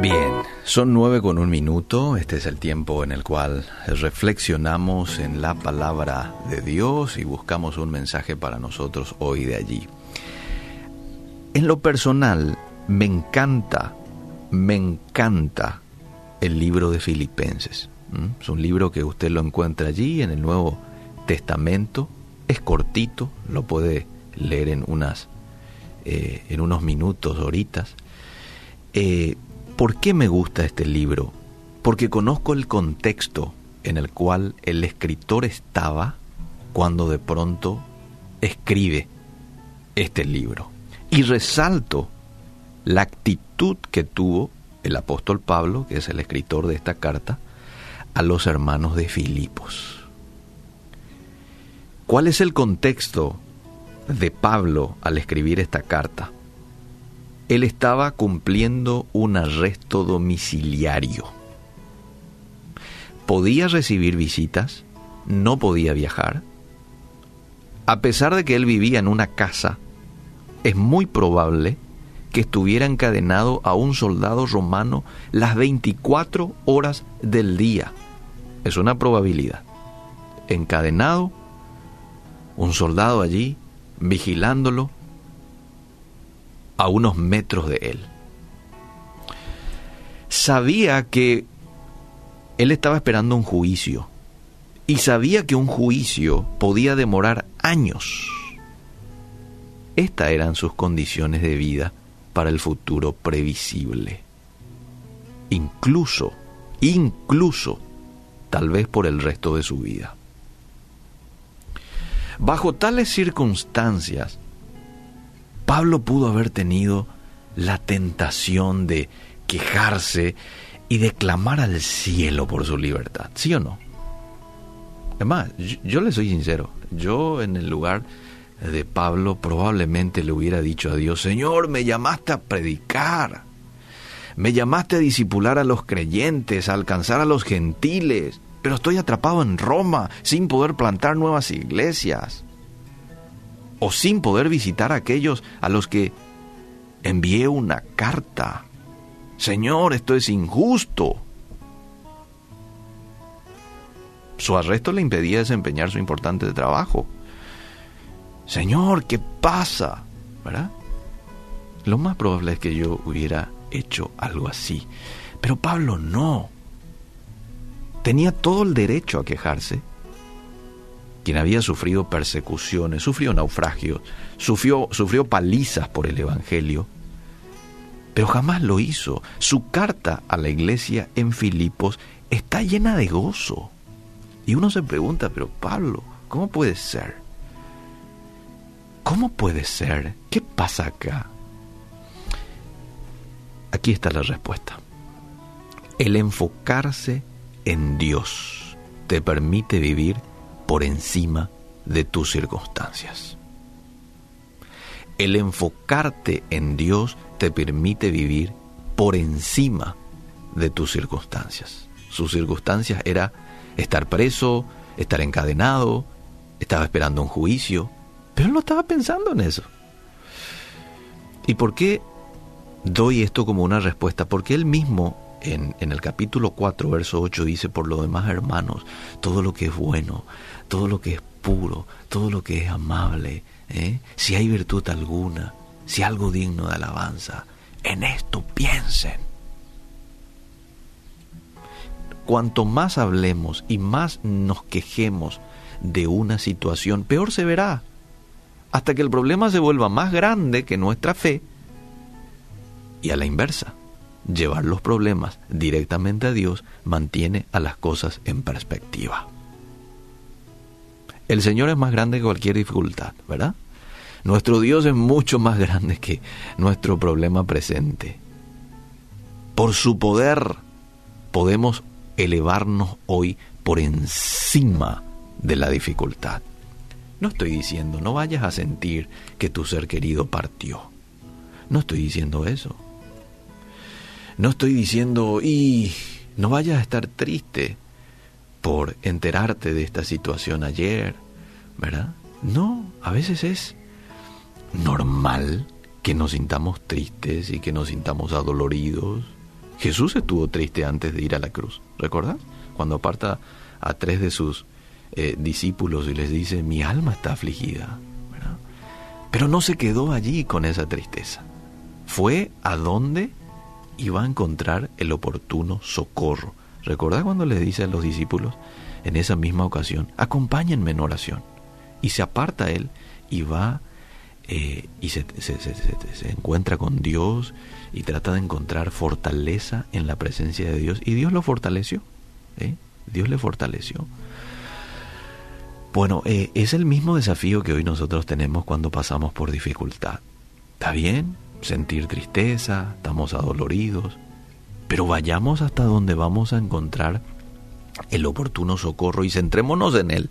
Bien, son nueve con un minuto. Este es el tiempo en el cual reflexionamos en la palabra de Dios y buscamos un mensaje para nosotros hoy de allí. En lo personal, me encanta, me encanta el libro de Filipenses. Es un libro que usted lo encuentra allí en el Nuevo Testamento. Es cortito, lo puede leer en unas, eh, en unos minutos, horitas. Eh, ¿Por qué me gusta este libro? Porque conozco el contexto en el cual el escritor estaba cuando de pronto escribe este libro. Y resalto la actitud que tuvo el apóstol Pablo, que es el escritor de esta carta, a los hermanos de Filipos. ¿Cuál es el contexto de Pablo al escribir esta carta? Él estaba cumpliendo un arresto domiciliario. Podía recibir visitas, no podía viajar. A pesar de que él vivía en una casa, es muy probable que estuviera encadenado a un soldado romano las 24 horas del día. Es una probabilidad. Encadenado, un soldado allí, vigilándolo, a unos metros de él. Sabía que él estaba esperando un juicio y sabía que un juicio podía demorar años. Estas eran sus condiciones de vida para el futuro previsible. Incluso, incluso, tal vez por el resto de su vida. Bajo tales circunstancias, Pablo pudo haber tenido la tentación de quejarse y de clamar al cielo por su libertad, ¿sí o no? Es más, yo, le soy sincero, yo en el lugar de Pablo probablemente le hubiera dicho a Dios, Señor, me llamaste a predicar, me llamaste a disipular a los creyentes, a alcanzar a los gentiles, pero estoy atrapado en Roma sin poder plantar nuevas iglesias o sin poder visitar a aquellos a los que envié una carta. Señor, esto es injusto. Su arresto le impedía desempeñar su importante trabajo. Señor, ¿qué pasa? ¿Verdad? Lo más probable es que yo hubiera hecho algo así. Pero Pablo no. Tenía todo el derecho a quejarse quien había sufrido persecuciones, sufrió naufragios, sufrió, sufrió palizas por el Evangelio, pero jamás lo hizo. Su carta a la iglesia en Filipos está llena de gozo. Y uno se pregunta, pero Pablo, ¿cómo puede ser? ¿Cómo puede ser? ¿Qué pasa acá? Aquí está la respuesta. El enfocarse en Dios te permite vivir por encima de tus circunstancias. El enfocarte en Dios te permite vivir por encima de tus circunstancias. Sus circunstancias era estar preso, estar encadenado, estaba esperando un juicio, pero él no estaba pensando en eso. ¿Y por qué doy esto como una respuesta? Porque él mismo en, el capítulo 4, verso 8 dice, por lo demás, hermanos, todo lo que es bueno, todo lo que es puro, todo lo que es amable, ¿eh? si hay virtud alguna, si algo digno de alabanza, en esto piensen. Cuanto más hablemos y más nos quejemos de una situación, peor se verá, hasta que el problema se vuelva más grande que nuestra fe y a la inversa llevar los problemas directamente a Dios mantiene a las cosas en perspectiva. El Señor es más grande que cualquier dificultad, ¿verdad? Nuestro Dios es mucho más grande que nuestro problema presente. Por su poder podemos elevarnos hoy por encima de la dificultad. No estoy diciendo, no vayas a sentir que tu ser querido partió. No estoy diciendo eso. No estoy diciendo, y no vayas a estar triste por enterarte de esta situación ayer, ¿verdad? No, a veces es normal que nos sintamos tristes y que nos sintamos adoloridos, Jesús estuvo triste antes de ir a la cruz, ¿recuerdas? Cuando aparta a tres de sus eh, discípulos y les dice, mi alma está afligida. Pero no se quedó allí con esa tristeza. Fue a donde iba a encontrar el oportuno socorro. ¿Recordás cuando le dice a los discípulos en esa misma ocasión, acompáñenme en oración? Y se aparta él y va eh, y se, se, encuentra con Dios y trata de encontrar fortaleza en la presencia de Dios. Y Dios lo fortaleció. ¿eh? Dios le fortaleció. Bueno, eh, es el mismo desafío que hoy nosotros tenemos cuando pasamos por dificultad. Está bien sentir tristeza, estamos adoloridos, pero vayamos hasta donde vamos a encontrar el oportuno socorro y centrémonos en Él.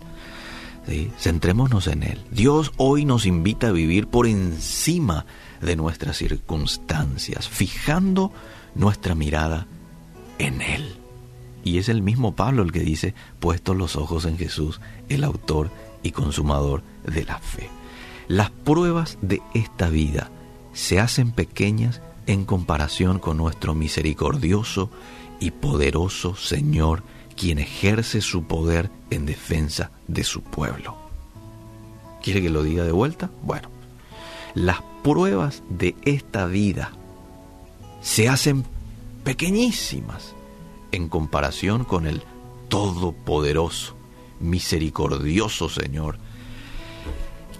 Centrémonos en Él. Dios hoy nos invita a vivir por encima de nuestras circunstancias, fijando nuestra mirada en Él. Y es el mismo Pablo el que dice, puestos los ojos en Jesús, el autor y consumador de la fe. Las pruebas de esta vida se hacen pequeñas en comparación con nuestro misericordioso y poderoso Señor, quien ejerce su poder en defensa de su pueblo. ¿Quiere que lo diga de vuelta? Bueno, las pruebas de esta vida se hacen pequeñísimas en comparación con el Todopoderoso, misericordioso Señor,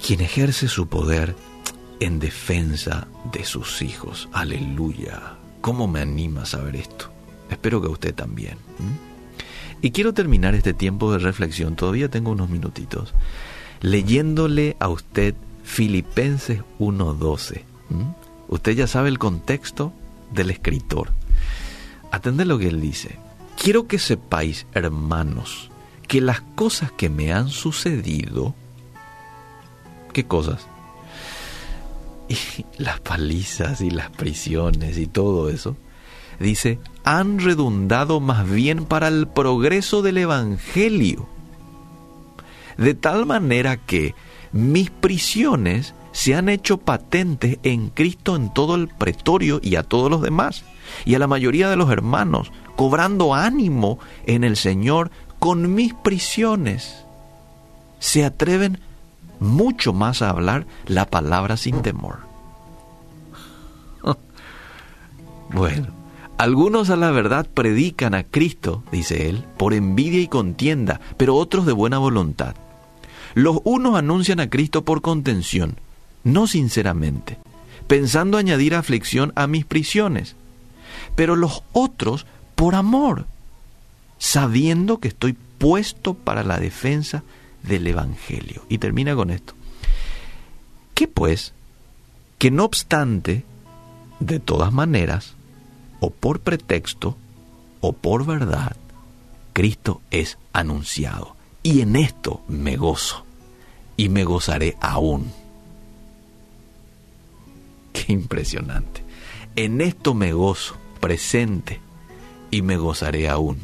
quien ejerce su poder en defensa de sus hijos. Aleluya. ¿Cómo me anima a saber esto? Espero que usted también. Y quiero terminar este tiempo de reflexión, todavía tengo unos minutitos, leyéndole a usted Filipenses 1.12. Usted ya sabe el contexto del escritor. Atende lo que él dice. Quiero que sepáis, hermanos, que las cosas que me han sucedido, ¿qué cosas? Y las palizas y las prisiones y todo eso, dice, han redundado más bien para el progreso del Evangelio. De tal manera que mis prisiones se han hecho patentes en Cristo en todo el pretorio y a todos los demás, y a la mayoría de los hermanos, cobrando ánimo en el Señor con mis prisiones. Se atreven mucho más a hablar la palabra sin temor. bueno, algunos a la verdad predican a Cristo, dice él, por envidia y contienda, pero otros de buena voluntad. Los unos anuncian a Cristo por contención, no sinceramente, pensando añadir aflicción a mis prisiones, pero los otros por amor, sabiendo que estoy puesto para la defensa del Evangelio. Y termina con esto. ¿Qué pues? Que no obstante, de todas maneras, o por pretexto, o por verdad, Cristo es anunciado. Y en esto me gozo, y me gozaré aún. Qué impresionante. En esto me gozo, presente, y me gozaré aún.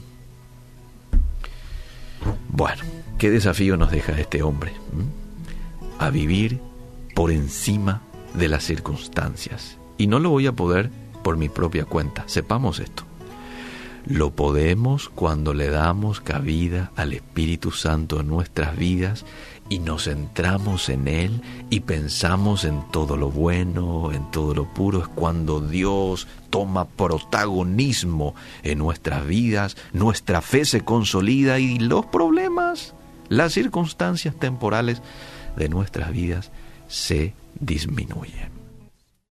Bueno, qué desafío nos deja este hombre. A vivir por encima de las circunstancias. Y no lo voy a poder por mi propia cuenta. Sepamos esto. Lo podemos cuando le damos cabida al Espíritu Santo en nuestras vidas y nos centramos en Él y pensamos en todo lo bueno, en todo lo puro, es cuando Dios toma protagonismo en nuestras vidas, nuestra fe se consolida y los problemas, las circunstancias temporales de nuestras vidas se disminuyen.